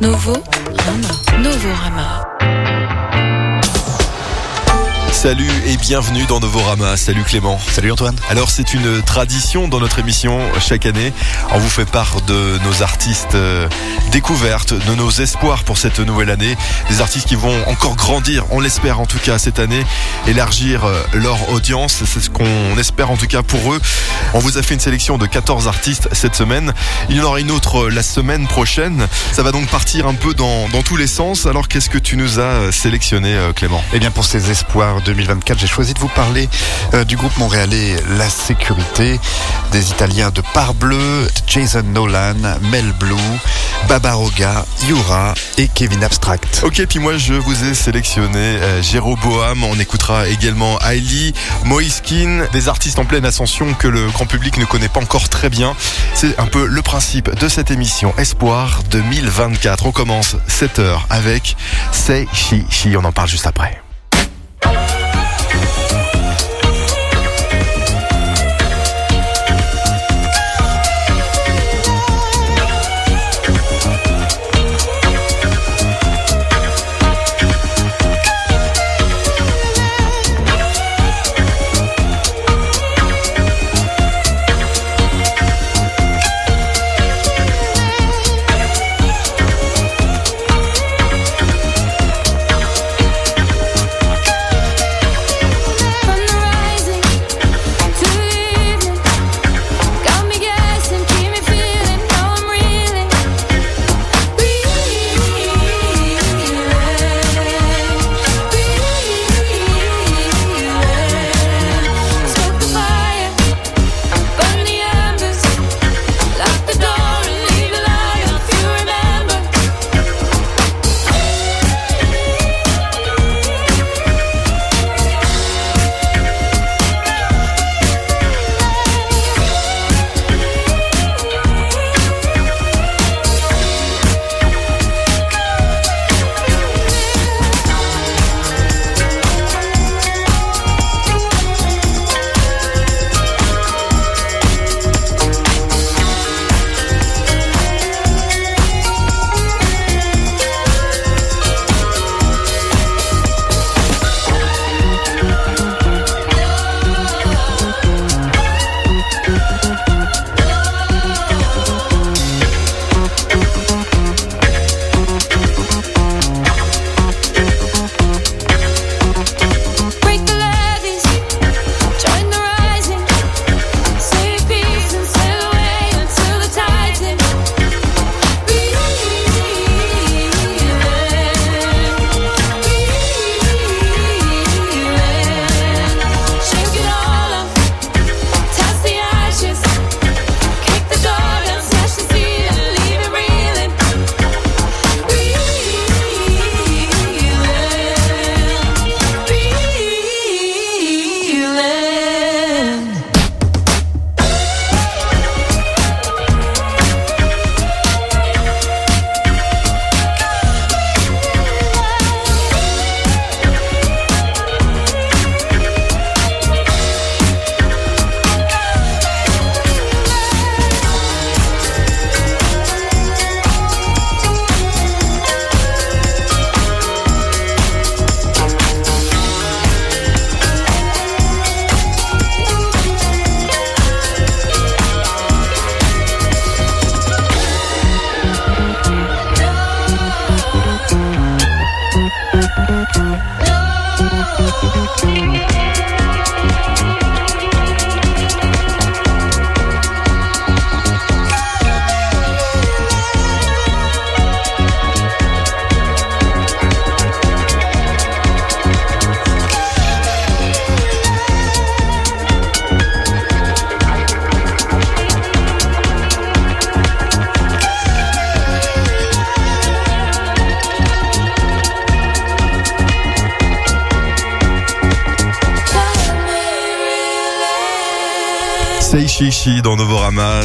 Novo Rama. Novo Rama. Salut et bienvenue dans Novorama. Salut Clément. Salut Antoine. Alors c'est une tradition dans notre émission chaque année. On vous fait part de nos artistes euh, découvertes, de nos espoirs pour cette nouvelle année. Des artistes qui vont encore grandir, on l'espère en tout cas cette année, élargir euh, leur audience. C'est ce qu'on espère en tout cas pour eux. On vous a fait une sélection de 14 artistes cette semaine. Il y en aura une autre euh, la semaine prochaine. Ça va donc partir un peu dans, dans tous les sens. Alors qu'est-ce que tu nous as sélectionné Clément? Eh bien pour ces espoirs 2024, j'ai choisi de vous parler euh, du groupe montréalais La Sécurité, des Italiens de Parbleu, Jason Nolan, Mel Blue, Babaroga, Yura et Kevin Abstract. Ok, puis moi je vous ai sélectionné euh, Jéroboam, on écoutera également Hailey, Moiskin, des artistes en pleine ascension que le grand public ne connaît pas encore très bien. C'est un peu le principe de cette émission Espoir 2024. On commence 7 heures avec Say She She, on en parle juste après.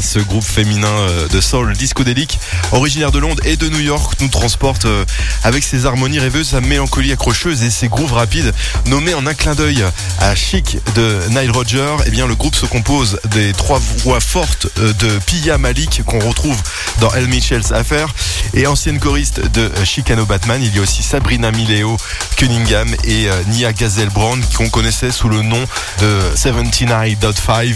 Ce groupe féminin euh, de soul discodélique, originaire de Londres et de New York, nous transporte euh, avec ses harmonies rêveuses, sa mélancolie accrocheuse et ses grooves rapides, nommés en un clin d'œil à Chic de Nile Rodger. Eh bien, le groupe se compose des trois voix fortes euh, de Pia Malik qu'on retrouve dans El Mitchell's Affair et ancienne choriste de Chicano Batman. Il y a aussi Sabrina Mileo Cunningham et Nia Gazelle-Brown qu'on connaissait sous le nom de 79.5.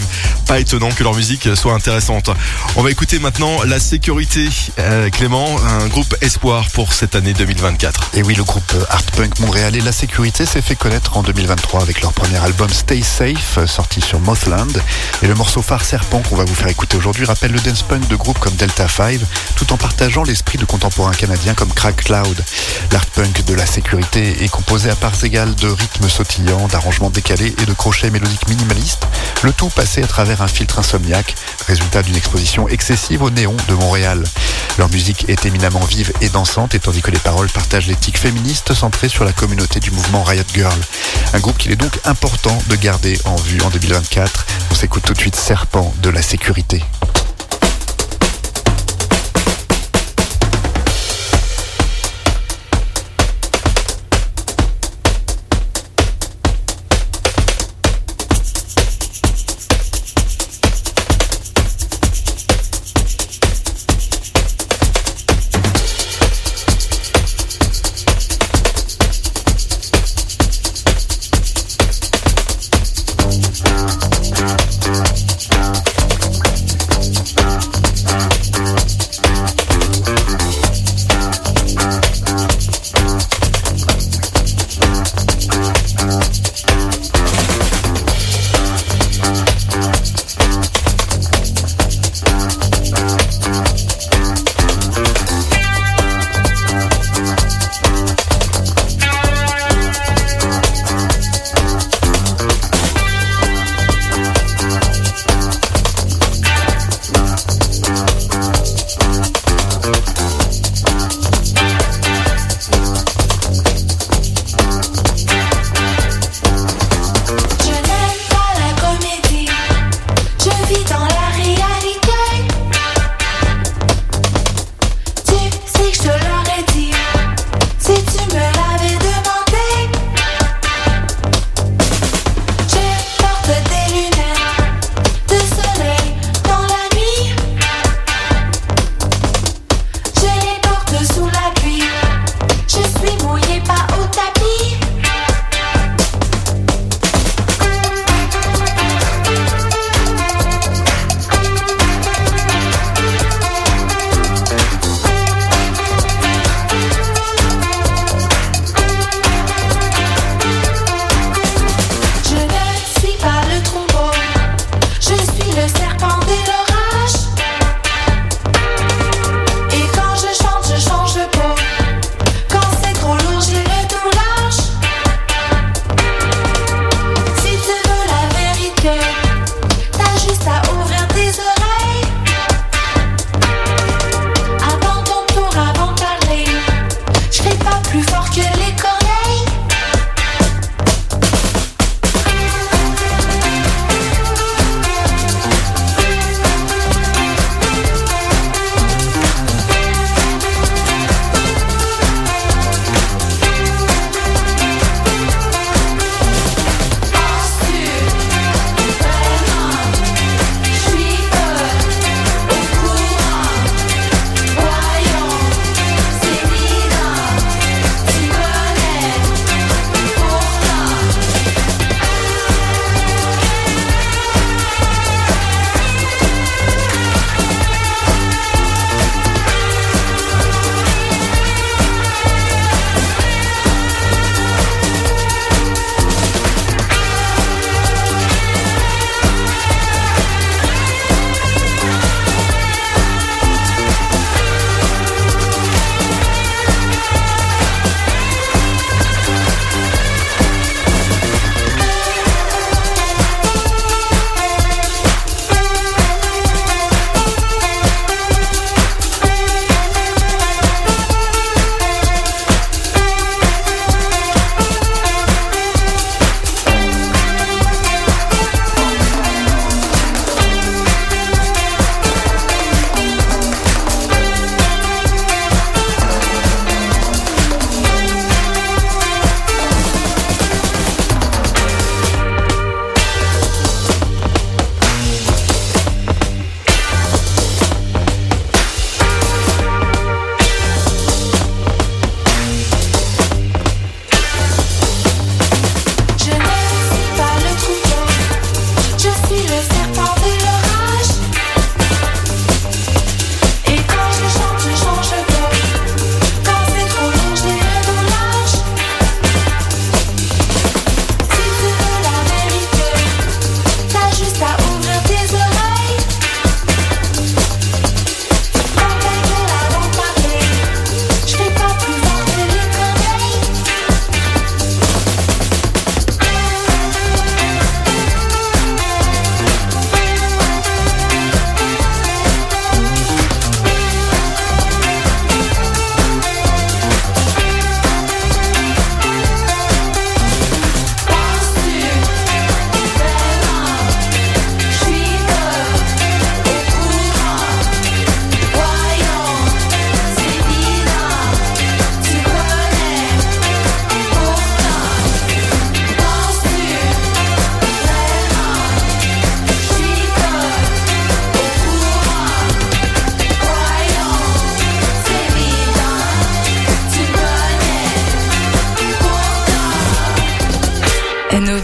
Pas étonnant que leur musique soit intéressante. On va écouter maintenant La Sécurité, euh, Clément, un groupe espoir pour cette année 2024. Et oui, le groupe art punk montréalais La Sécurité s'est fait connaître en 2023 avec leur premier album Stay Safe, euh, sorti sur Mothland. Et le morceau phare Serpent qu'on va vous faire écouter aujourd'hui rappelle le dance punk de groupes comme Delta 5, tout en partageant l'esprit de contemporains canadiens comme Crack Cloud. L'art punk de La Sécurité est composé à parts égales de rythmes sautillants, d'arrangements décalés et de crochets mélodiques minimalistes, le tout passé à travers un filtre insomniaque, résultat d'une exposition excessive au néon de Montréal. Leur musique est éminemment vive et dansante, et tandis que les paroles partagent l'éthique féministe centrée sur la communauté du mouvement Riot Girl. Un groupe qu'il est donc important de garder en vue en 2024. On s'écoute tout de suite Serpent de la sécurité.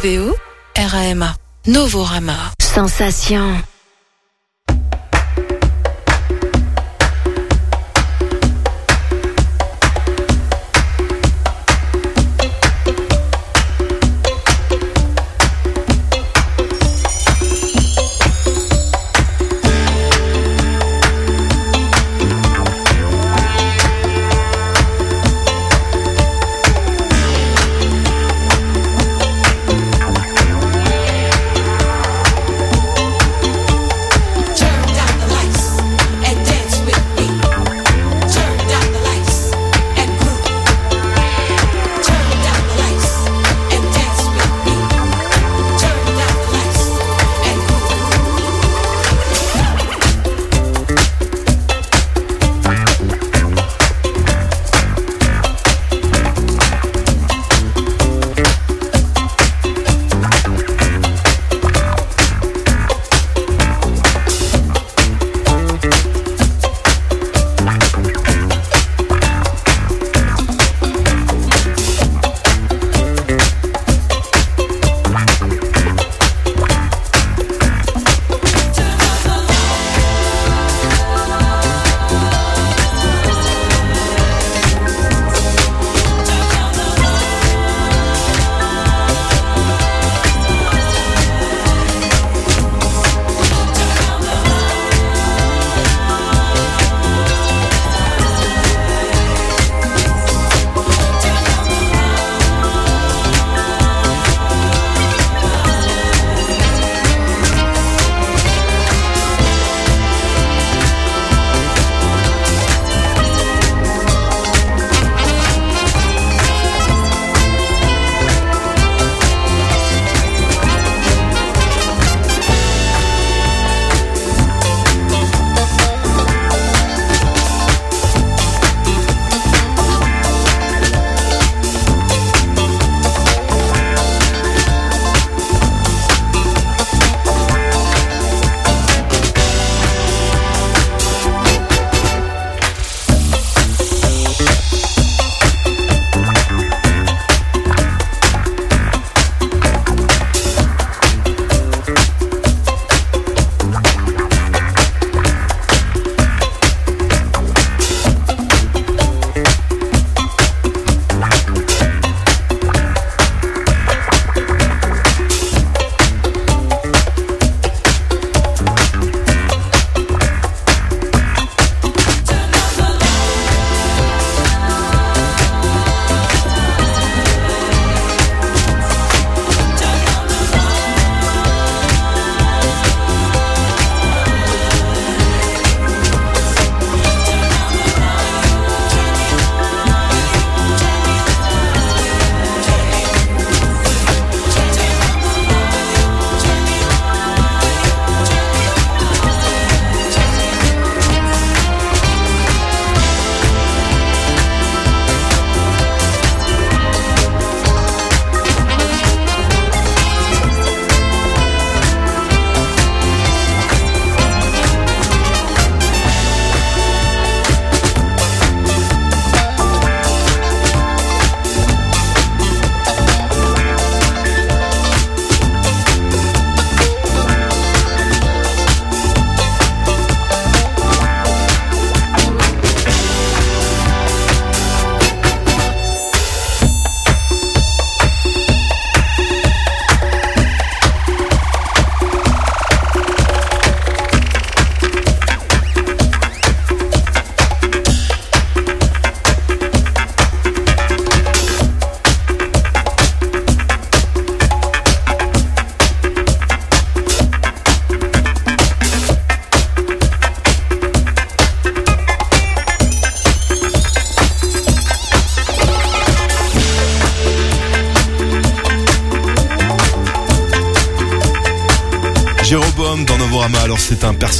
N-O-V-O-R-A-M-A. Novorama. Sensation.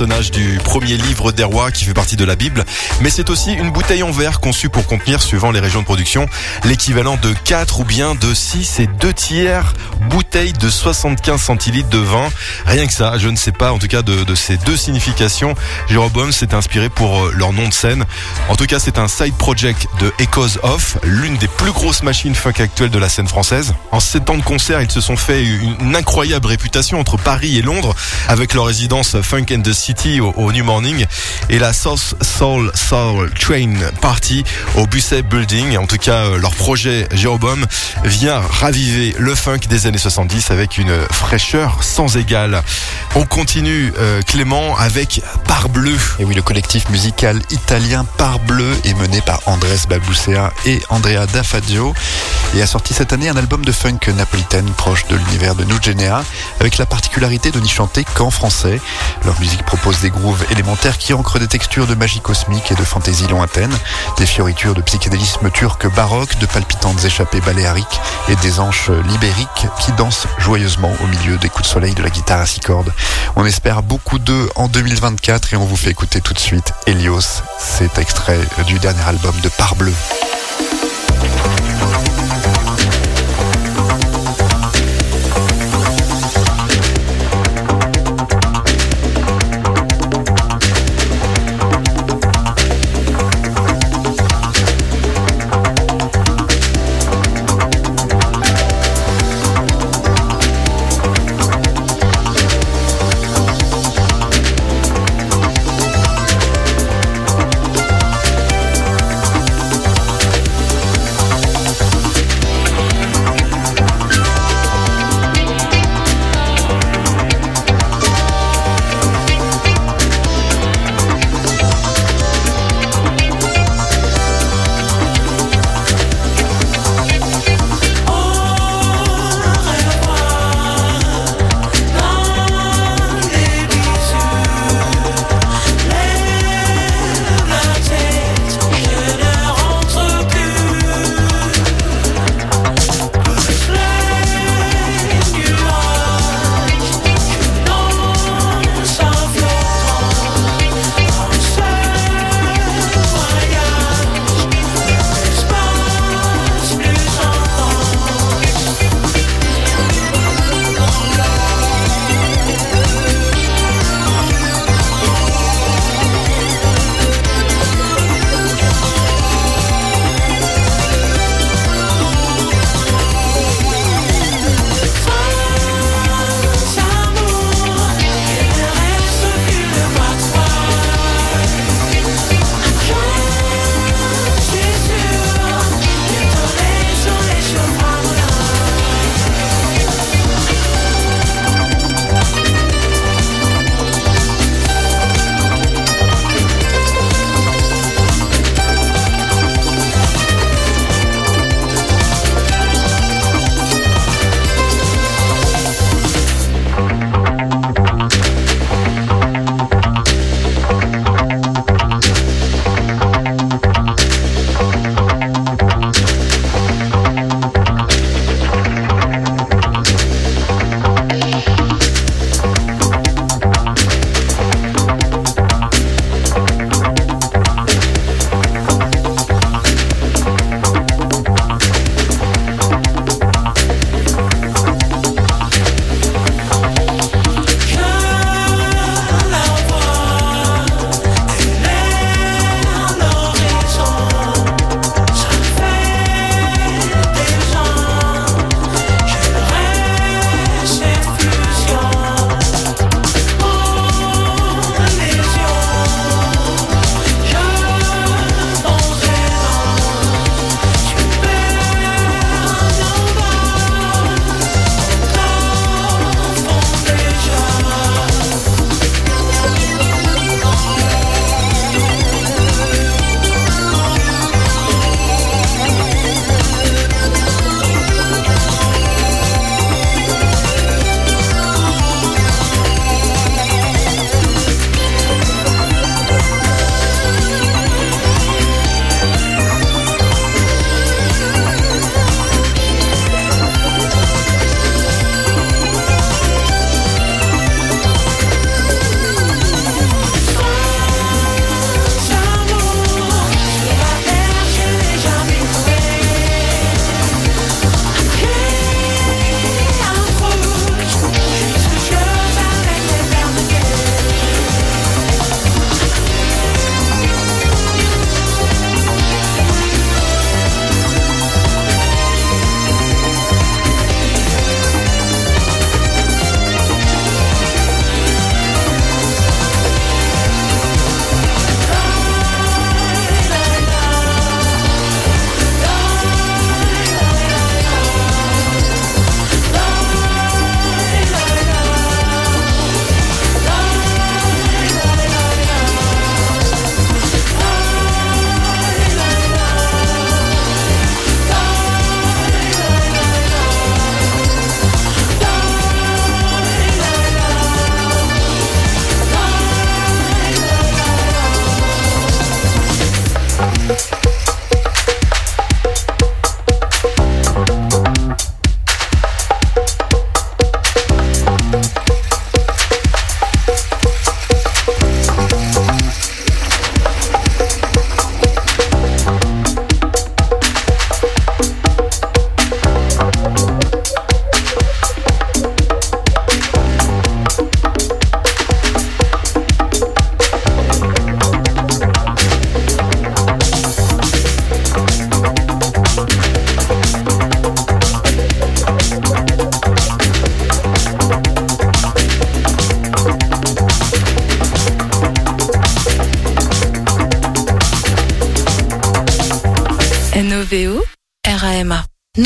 Du premier livre des rois qui fait partie de la Bible, mais c'est aussi une bouteille en verre conçue pour contenir, suivant les régions de production, l'équivalent de 4 ou bien de 6 et 2 tiers bouteilles de 75 centilitres de vin. Rien que ça, je ne sais pas en tout cas de, ces deux significations. Jéroboam s'est inspiré pour euh, leur nom de scène. En tout cas, c'est un side project de Echoes Off, l'une des plus grosses machines funk actuelles de la scène française. En 7 ans de concert, ils se sont fait une, incroyable réputation entre Paris et Londres avec leur résidence Funk and the City au, au New Morning et la South Soul Soul Train Party au Busset Building. En tout cas, euh, leur projet Jéroboam vient raviver le funk des années 70 avec une fraîcheur sans égale. On continue, euh, Clément, avec Parbleu. Et oui, le collectif musical italien Parbleu est mené par Andrés Balbucea et Andrea Dafadio et a sorti cette année un album de funk napolitaine proche de l'univers de Nugenea avec la particularité de n'y chanter qu'en français. Leur musique propose des grooves élémentaires qui ancrent des textures de magie cosmique et de fantaisie lointaine, des fioritures de psychédélisme turc baroque, de palpitantes échappées baléariques et des anches libériques qui dansent joyeusement au milieu des coups de soleil de la guitare à six cordes. On espère beaucoup d'eux en 2024 et on vous fait écouter tout de suite Helios. C'est extrait du dernier album de Parbleu.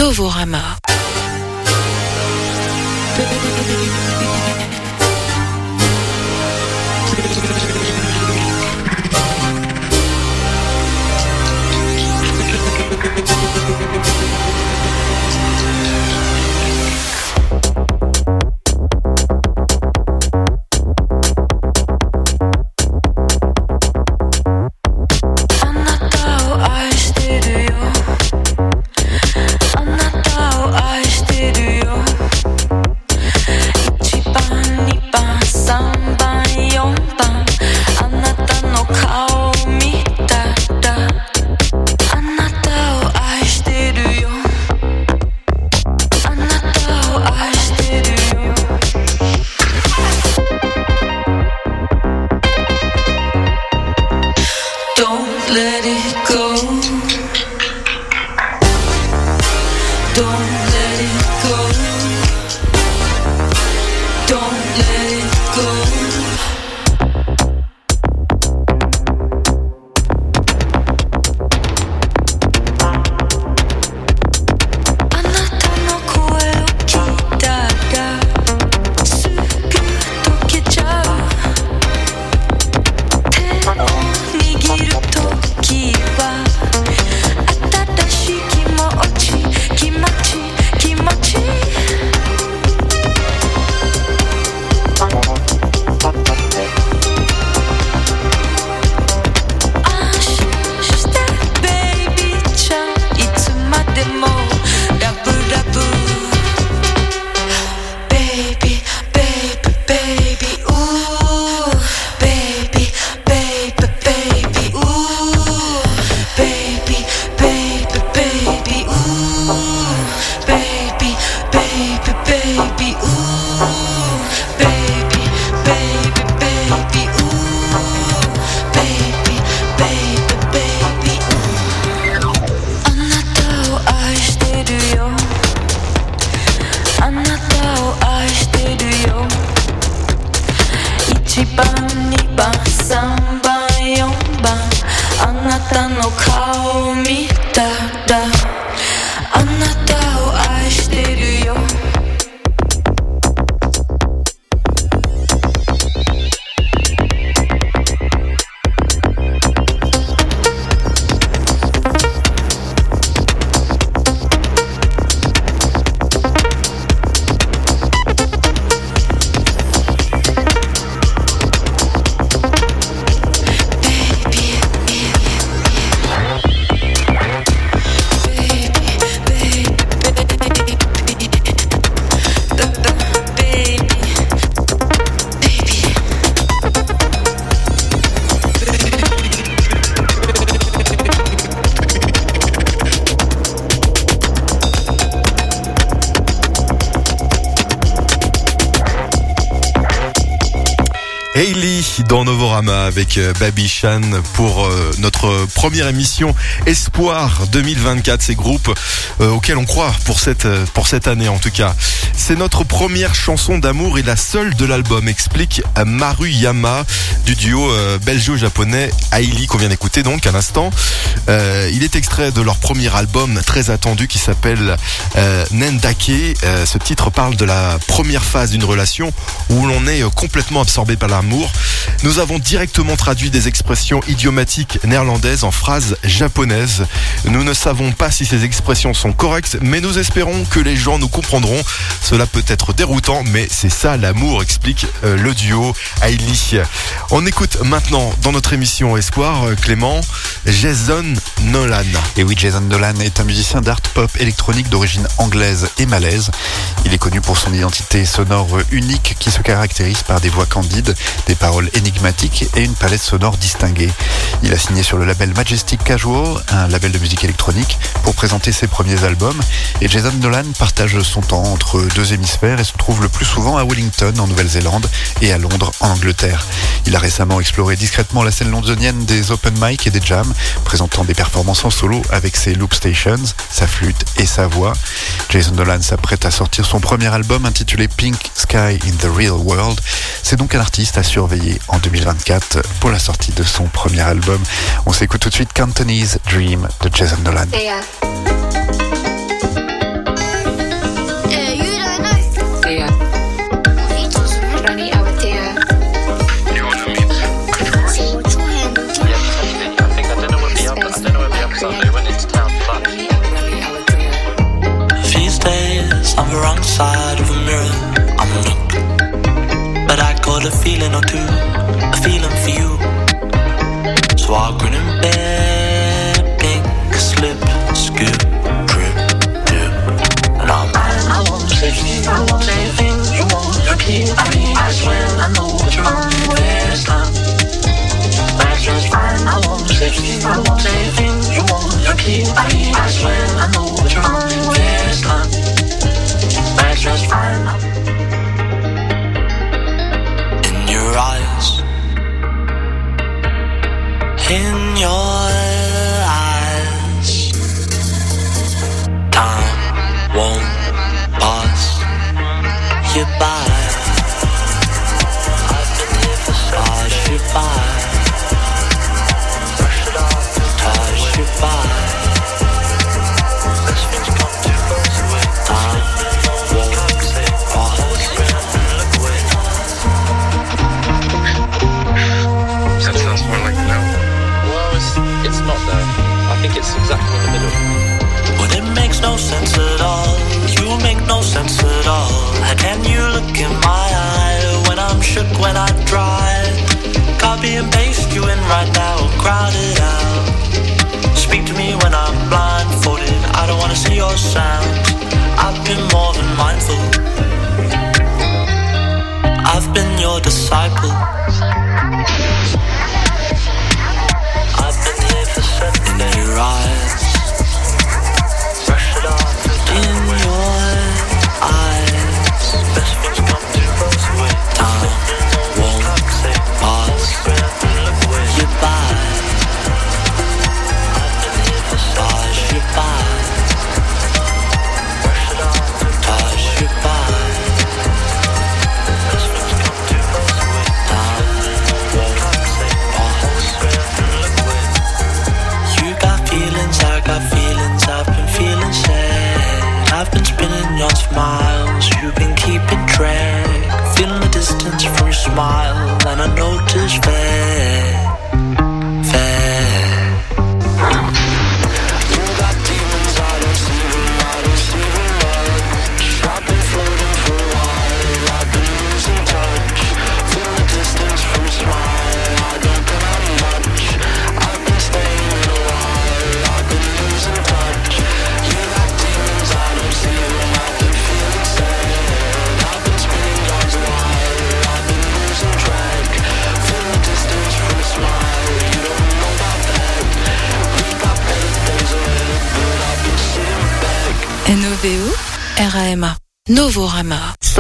Novorama. Hailey dans Novorama avec euh, Baby Chan pour euh, notre première émission Espoir 2024, ces groupes euh, auxquels on croit pour cette, pour cette année en tout cas. C'est notre première chanson d'amour et la seule de l'album, explique Maruyama du duo belgeo-japonais Hailey qu'on vient d'écouter donc à l'instant. Il est extrait de leur premier album très attendu qui s'appelle Nendake. Ce titre parle de la première phase d'une relation où l'on est complètement absorbé par l'amour. Nous avons directement traduit des expressions idiomatiques néerlandaises en phrases japonaises. Nous ne savons pas si ces expressions sont correctes, mais nous espérons que les gens nous comprendront. Cela peut être déroutant, mais c'est ça l'amour, explique euh, le duo Hailey. On écoute maintenant dans notre émission Espoir, euh, Clément, Jason Nolan. Et oui, Jason Dolan est un musicien d'art pop électronique d'origine anglaise et malaise. Il est connu pour son identité sonore unique qui se caractérise par des voix candides, des paroles énigmatiques et une palette sonore distinguée. Il a signé sur le label Majestic Casual, un label de musique électronique, pour présenter ses premiers albums. Et Jason Nolan partage son temps entre deux hémisphères et se trouve le plus souvent à Wellington en Nouvelle-Zélande et à Londres en Angleterre. Il a récemment exploré discrètement la scène londonienne des open mic et des jams, présentant des performances en solo avec ses loop stations, sa flûte et sa voix. Jason Dolan s'apprête à sortir son premier album intitulé Pink Sky in the Real World. C'est donc un artiste à surveiller en 2024 pour la sortie de son premier album. On s'écoute tout de suite Cantonese Dream de Jason Dolan. Uh,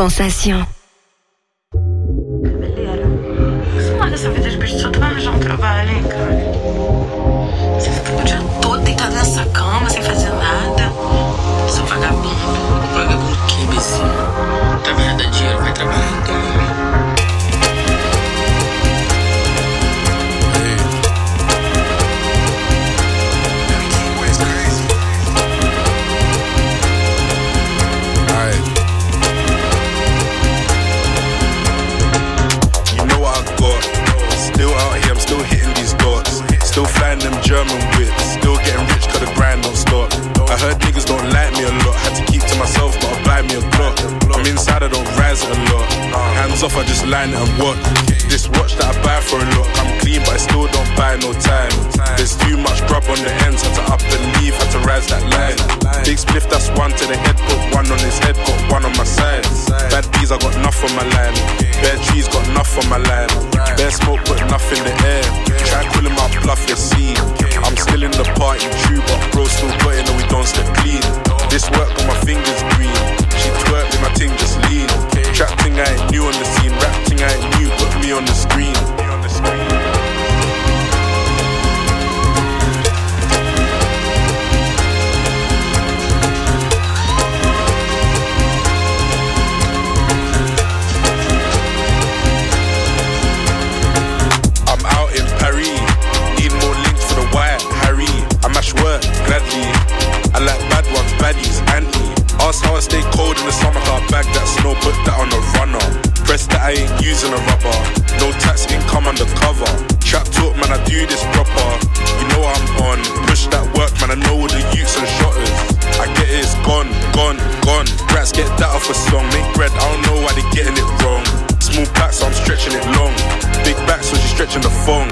sensation. Still flying them German whips. Still getting rich cause the grind don't stop. I heard niggas don't like me a lot. Had to keep to myself, but I buy me a clock. I'm inside, I don't rise a lot. Hands off, I just line it and walk. This watch that I buy for a lot. I'm clean, but I still don't buy no time. There's too much grub on the ends. Had to up and leave, had to rise that line. Big spliff, that's one to the head, got one on his head, got one on my side. Bad bees, I got enough on my line. Bare trees, got enough on my line. Bare smoke, but enough in the air. Try calling my bluff, you see. I'm still in the party true, but bro still putting and we don't step clean. This work on my fingers green. She twerk with my ting just lean. Trap thing I ain't new on the scene, rap thing I ain't new, put me on the screen. On the screen. much work, gladly. I like bad ones, baddies, Annie. Ask how I stay cold in the summer, how I bag that snow, put that on a runner. Press that I ain't using a rubber. No tax income undercover. Trap talk, man, I do this proper. You know I'm on. Push that work, man, I know what the youths and shotters. I get it, it's gone, gone, gone. Rats get that off a song. Make bread, I don't know why they getting it wrong. Small packs, so I'm stretching it long. Big back, so she stretching the phone.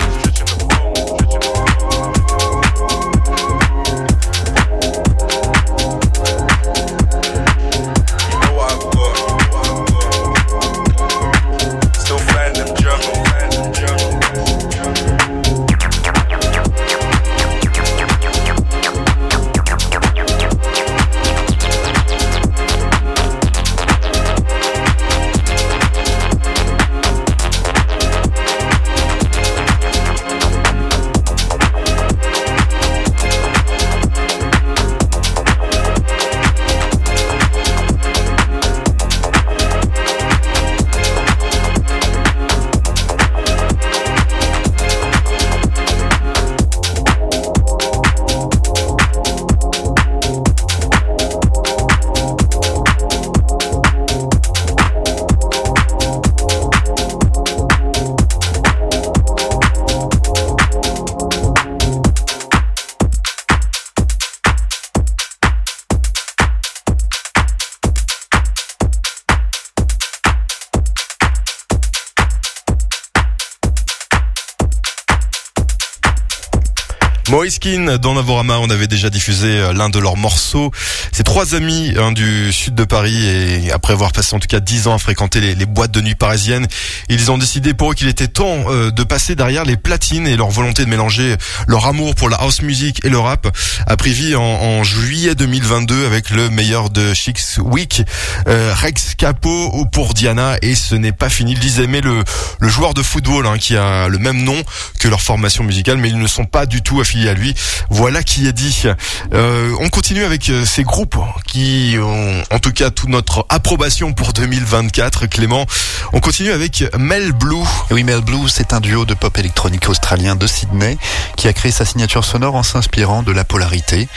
Dans Navorama, on avait déjà diffusé euh, l'un de leurs morceaux. Ces trois amis hein, du sud de Paris et après avoir passé en tout cas dix ans à fréquenter les, boîtes de nuit parisiennes, ils ont décidé pour eux qu'il était temps euh, de passer derrière les platines et leur volonté de mélanger leur amour pour la house music et le rap a pris vie en, en juillet 2022 avec le meilleur de Chicks Week, euh, Rex Capo pour Diana et ce n'est pas fini. Ils disaient mais le, le joueur de football hein, qui a le même nom que leur formation musicale mais ils ne sont pas du tout affiliés à lui. Voilà qui est dit. Euh, on continue avec euh, ces groupes qui ont en tout cas toute notre approbation pour 2024. Clément, on continue avec Mel Blue. Oui, Mel Blue, c'est un duo de pop électronique australien de Sydney qui a créé sa signature sonore en s'inspirant de la polarité.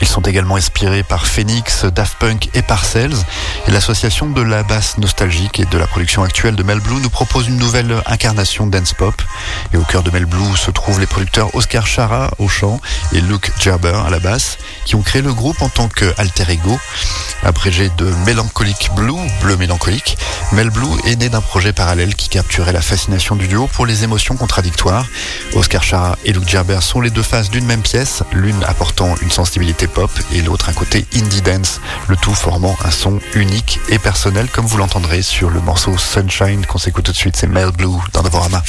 Ils sont également inspirés par Phoenix, Daft Punk et Parcells. Et l'association de la basse nostalgique et de la production actuelle de Mel Blue nous propose une nouvelle incarnation dance pop. Et au cœur de Mel Blue se trouvent les producteurs Oscar Chara au chant et Luke Gerber à la basse, qui ont créé le groupe en tant que alter ego. Abrégé de Mélancolique Blue, bleu mélancolique, Mel Blue est né d'un projet parallèle qui capturait la fascination du duo pour les émotions contradictoires. Oscar Chara et Luke Gerber sont les deux faces d'une même pièce, l'une apportant une sensibilité pop et l'autre un côté indie dance, le tout formant un son unique et personnel comme vous l'entendrez sur le morceau Sunshine qu'on s'écoute tout de suite, c'est Mel Blue dans Novorama.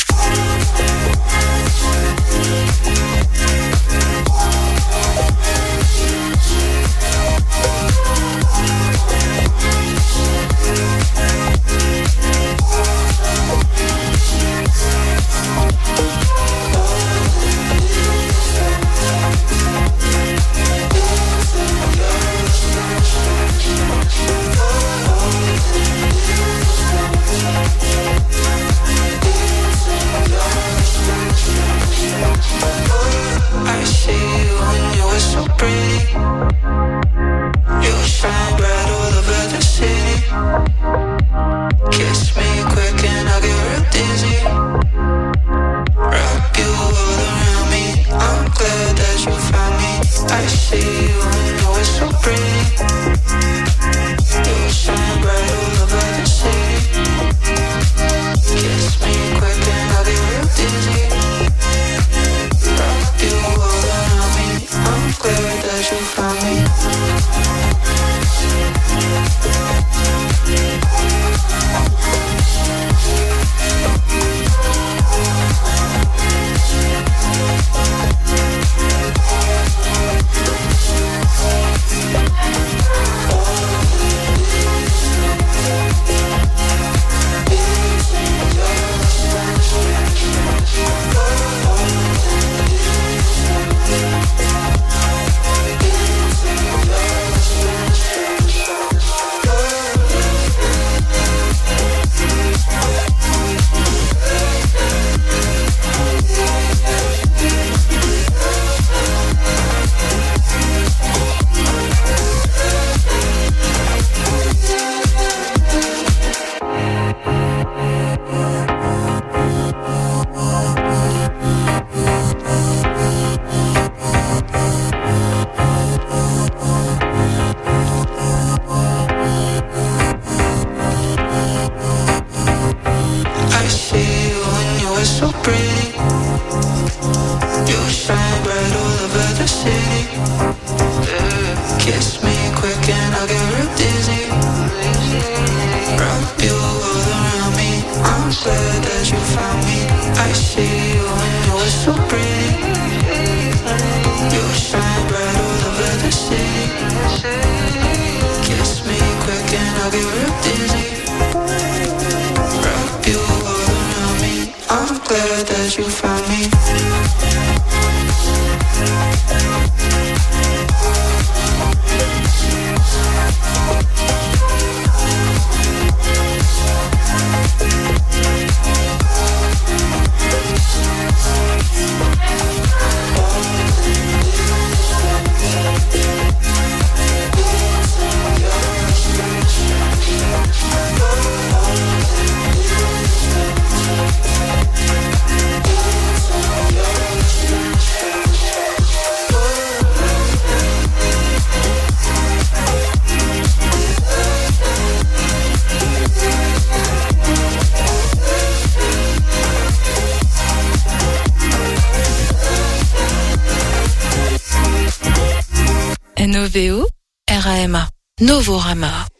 Novorama.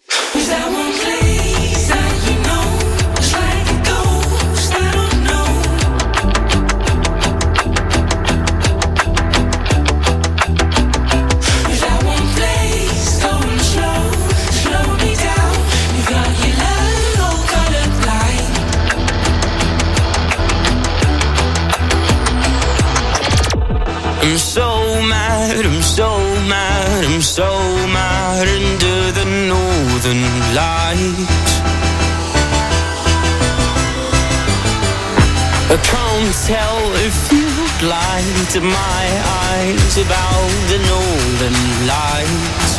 Tell if you'd to my eyes about the northern lights.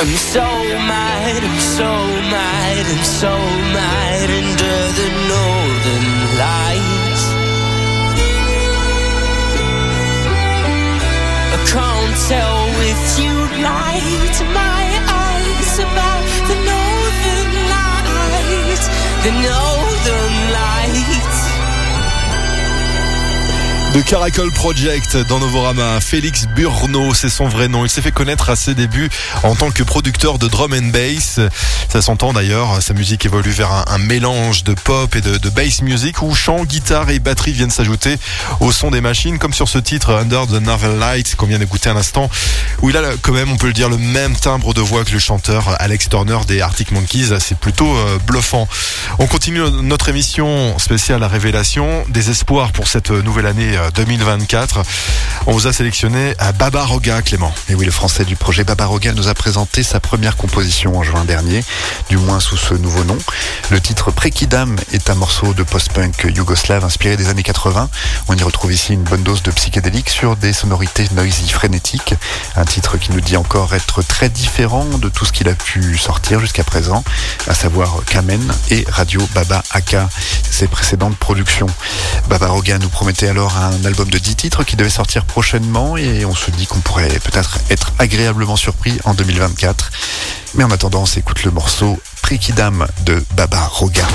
I'm so mad, I'm so mad, I'm so mad under the northern lights. I can't tell if you to my eyes about the northern lights, the northern lights. De Caracol Project dans Novorama. Félix Burno, c'est son vrai nom. Il s'est fait connaître à ses débuts en tant que producteur de drum and bass. Ça s'entend d'ailleurs, sa musique évolue vers un, mélange de pop et de, bass music où chant, guitare et batterie viennent s'ajouter au son des machines, comme sur ce titre Under the Northern Light qu'on vient d'écouter un instant, où il a quand même, on peut le dire, le même timbre de voix que le chanteur Alex Turner des Arctic Monkeys. C'est plutôt euh, bluffant. On continue notre émission spéciale à Révélation. Des espoirs pour cette nouvelle année euh, 2024. On vous a sélectionné à Baba Roga, Clément. Et oui, le français du projet Babaroga nous a présenté sa première composition en juin dernier, du moins sous ce nouveau nom. Le titre Prekidam est un morceau de post-punk yougoslave inspiré des années 80. On y retrouve ici une bonne dose de psychédélique sur des sonorités noisy frénétiques. Un titre qui nous dit encore être très différent de tout ce qu'il a pu sortir jusqu'à présent, à savoir Kamen et Radio Baba Aka, ses précédentes productions. Babaroga nous promettait alors un album de 10 titres qui devait sortir prochainement et on se dit qu'on pourrait peut-être être agréablement surpris en 2024. Mais en attendant, on s'écoute le morceau Prikidam de Baba Roga.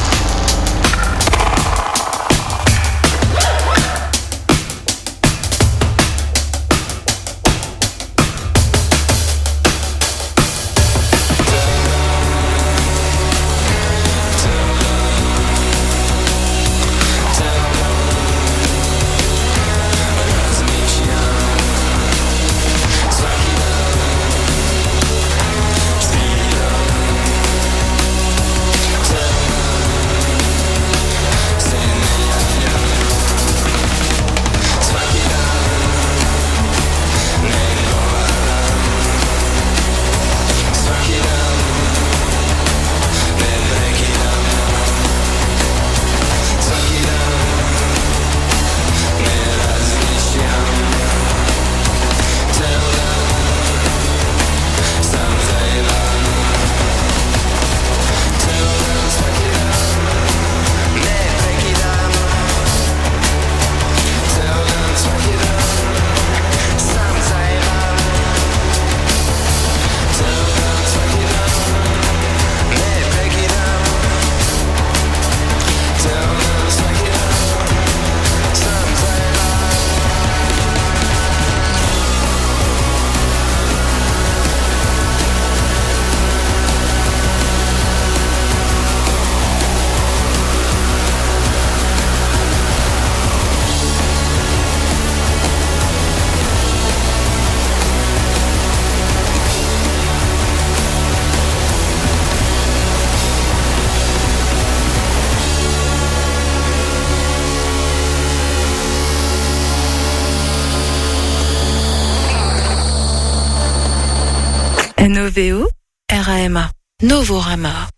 Novorama.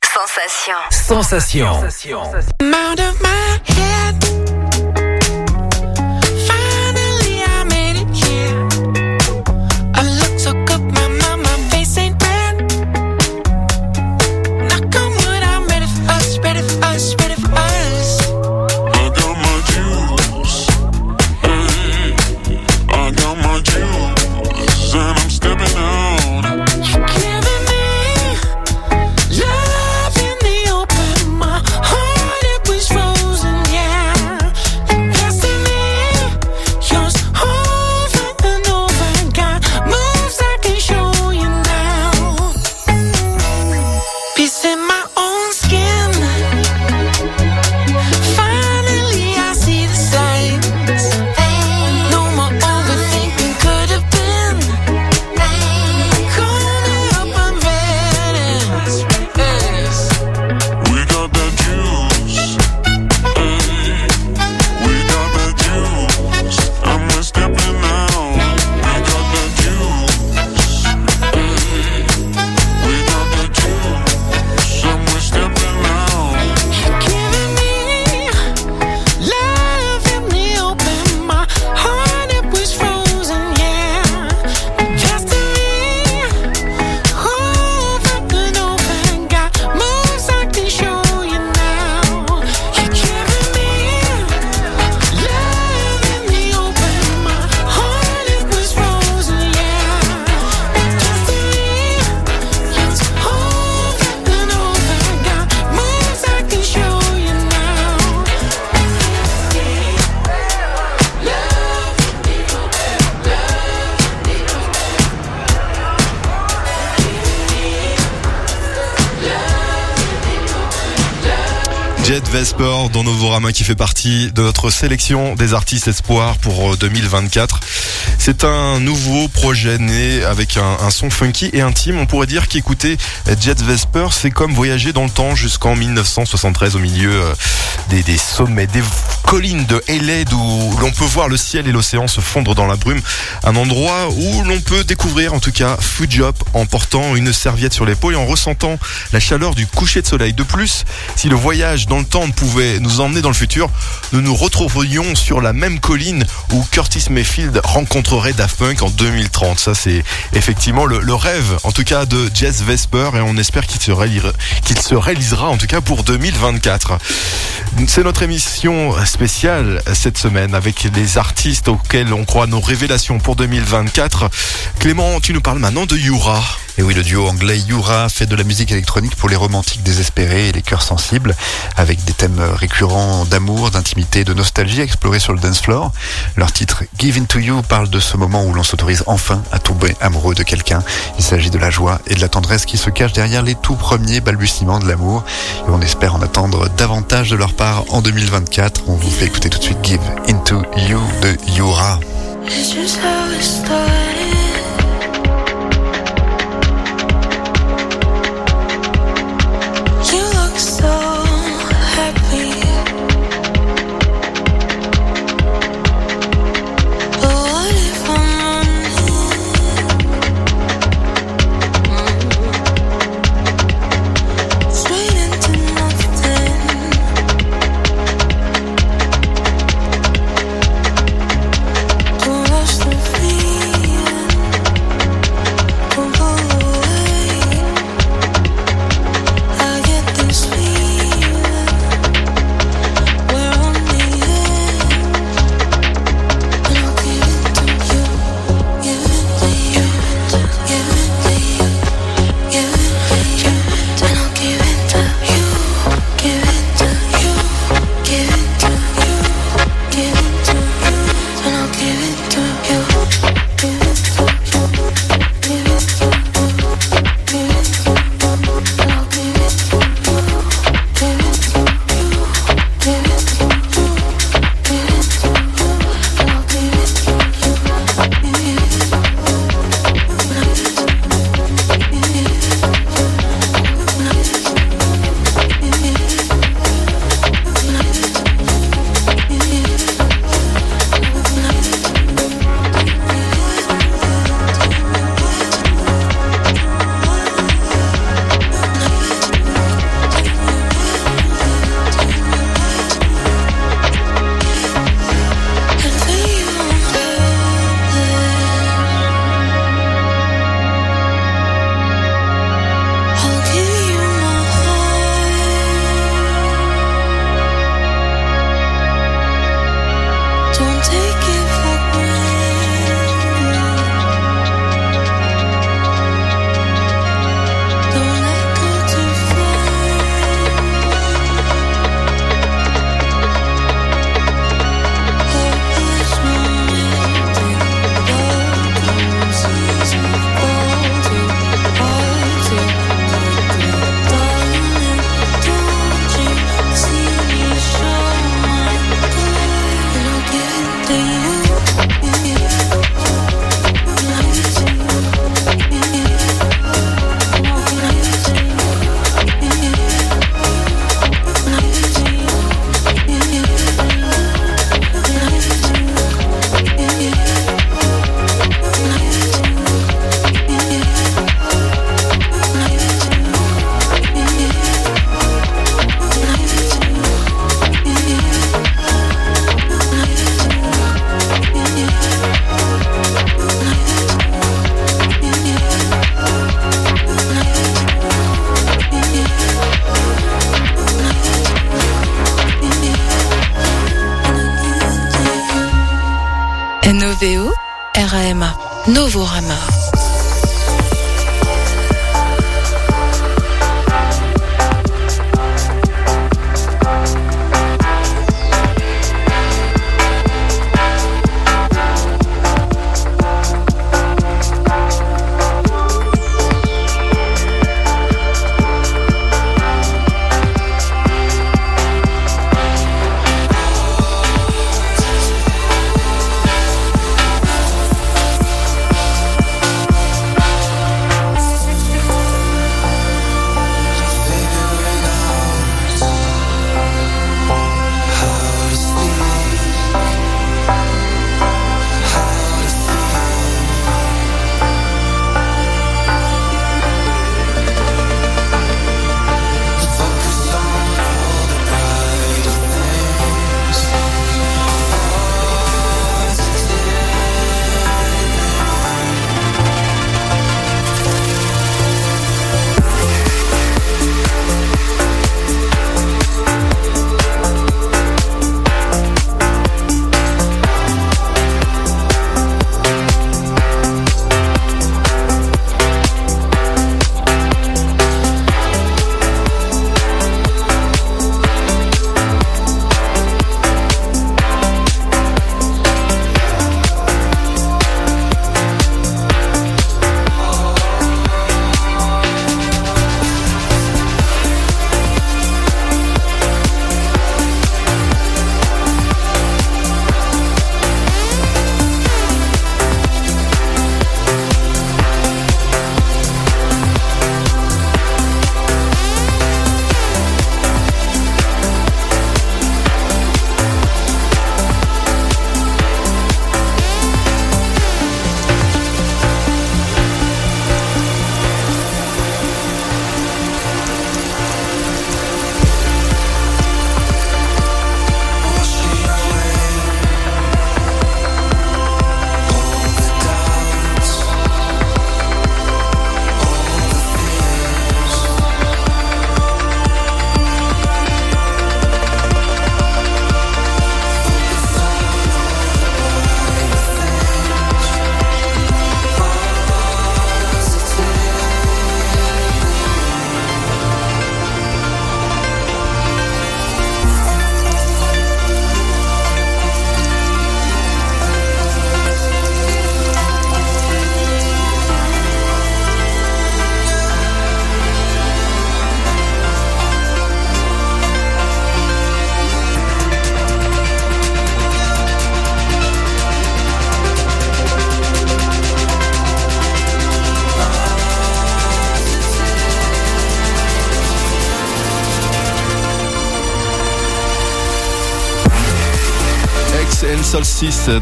Sensation. I'm out of Jet Vesper dans Novorama qui fait partie de notre sélection des artistes espoirs pour euh, 2024. C'est un nouveau projet né avec un, un son funky et intime. On pourrait dire qu'écouter Jet Vesper, c'est comme voyager dans le temps jusqu'en 1973 au milieu euh, des, des sommets, des collines de Heled où l'on peut voir le ciel et l'océan se fondre dans la brume. Un endroit où l'on peut découvrir en tout cas Fujop en portant une serviette sur l'épaule et en ressentant la chaleur du coucher de soleil. De plus, si le voyage dans le temps pouvait nous emmener dans le futur, nous nous retrouverions sur la même colline où Curtis Mayfield rencontrerait Daft Punk en 2030. Ça, c'est effectivement le, rêve, en tout cas, de Jess Vesper et on espère qu'il se, qu'il se réalisera, en tout cas, pour 2024. C'est notre émission spéciale cette semaine avec les artistes auxquels on croit nos révélations pour 2024. Clément, tu nous parles maintenant de Yura. Et oui, le duo anglais Yura fait de la musique électronique pour les romantiques désespérés et les cœurs sensibles, des thèmes récurrents d'amour, d'intimité, de nostalgie explorés sur le dance floor. Leur titre Give to You parle de ce moment où l'on s'autorise enfin à tomber amoureux de quelqu'un. Il s'agit de la joie et de la tendresse qui se cachent derrière les tout premiers balbutiements de l'amour. Et on espère en attendre davantage de leur part en 2024. On vous fait écouter tout de suite Give Into You de Yura.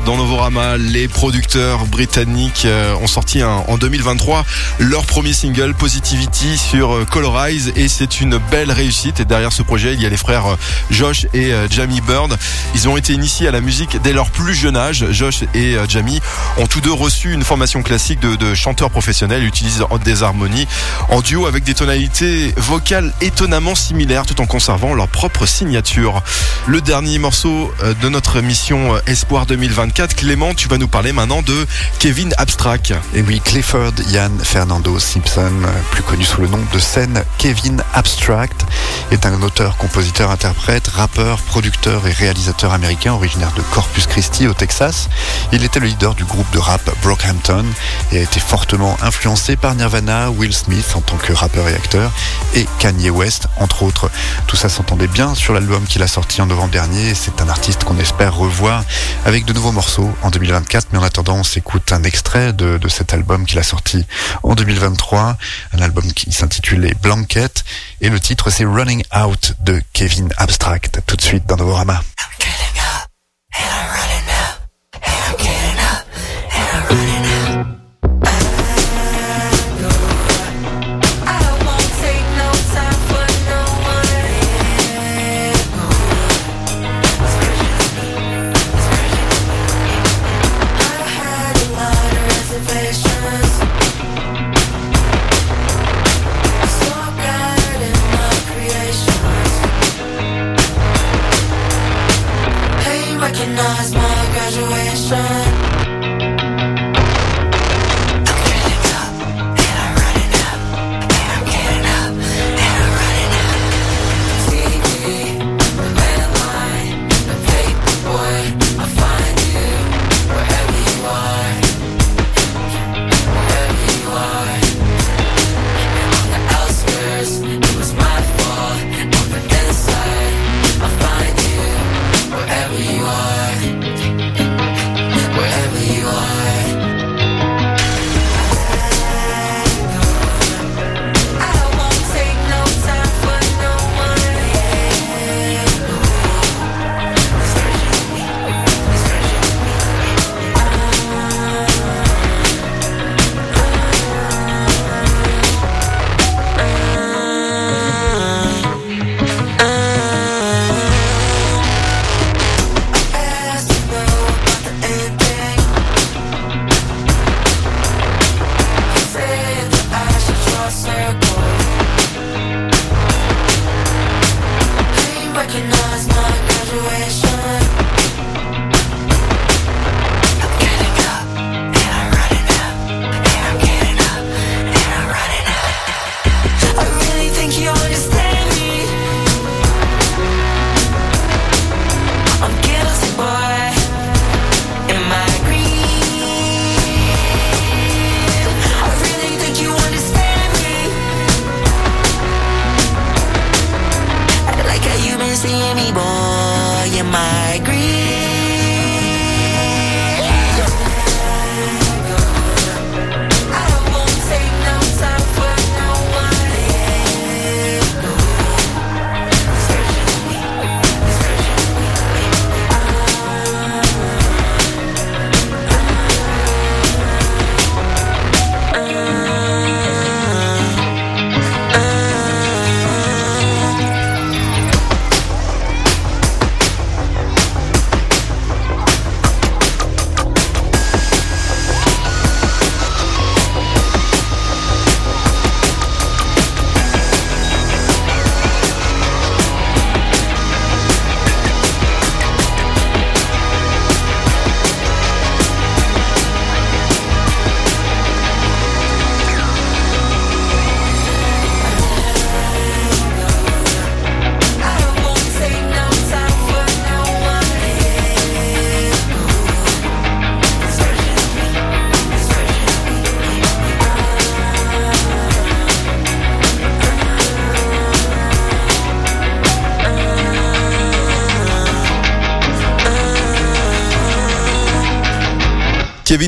dans Novorama. Les producteurs britanniques euh, ont sorti en 2023 leur premier single Positivity sur euh, Colorize et c'est une belle réussite. Et derrière ce projet, il y a les frères euh, Josh et Jamie Bird. Ils ont été initiés à la musique dès leur plus jeune âge. Josh et Jamie ont tous deux reçu une formation classique de, de chanteurs professionnels, Ils utilisent des harmonies en duo avec des tonalités vocales étonnamment similaires tout en conservant leur propre signature. Le dernier morceau de notre mission Espoir Espoir 2024, Clément, tu vas nous parler maintenant de Kevin Abstract. Et oui, Clifford Ian Fernando Simpson, euh, plus connu sous le nom de scène Kevin Abstract, est un auteur, compositeur, interprète, rappeur, producteur et réalisateur américain originaire de Corpus Christi au Texas. Il était le leader du groupe de rap Brockhampton et a été fortement influencé par Nirvana, Will Smith en tant que rappeur et acteur et Kanye West entre autres. Tout ça s'entendait bien sur l'album qu'il a sorti en novembre dernier. C'est un artiste qu'on espère revoir avec de nouveaux morceaux en 2024. Mais en attendant, on s'écoute un extrait de, de cet album qu'il a sorti en 2023, un album qui s'intitule Les Blanquettes et le titre c'est Running Out de Kevin Abstract. Tout de suite dans Novorama. Recognize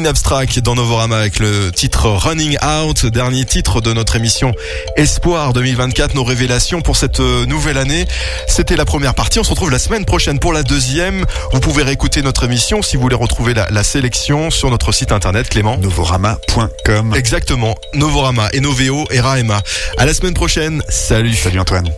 Abstract dans Novorama avec le titre Running Out, dernier titre de notre émission Espoir 2024, nos révélations pour cette euh, nouvelle année. C'était la première partie, on se retrouve la semaine prochaine pour la deuxième. Vous pouvez réécouter notre émission si vous voulez retrouver la, la sélection sur notre site internet Clément. Novorama.com. Exactement, Novorama et Noveo et Raema. À la semaine prochaine, salut. Salut Antoine.